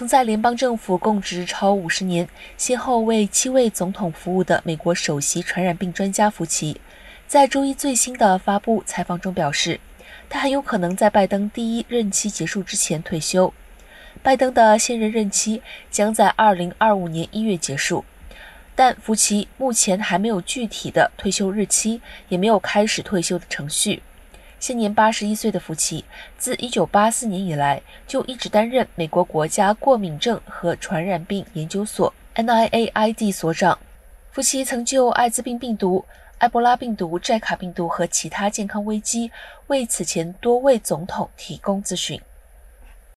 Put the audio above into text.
曾在联邦政府供职超五十年，先后为七位总统服务的美国首席传染病专家福奇，在周一最新的发布采访中表示，他很有可能在拜登第一任期结束之前退休。拜登的现任任期将在二零二五年一月结束，但福奇目前还没有具体的退休日期，也没有开始退休的程序。现年八十一岁的福奇，自一九八四年以来就一直担任美国国家过敏症和传染病研究所 （NIAID） 所长。福奇曾就艾滋病病毒、埃博拉病毒、寨卡病毒和其他健康危机为此前多位总统提供咨询。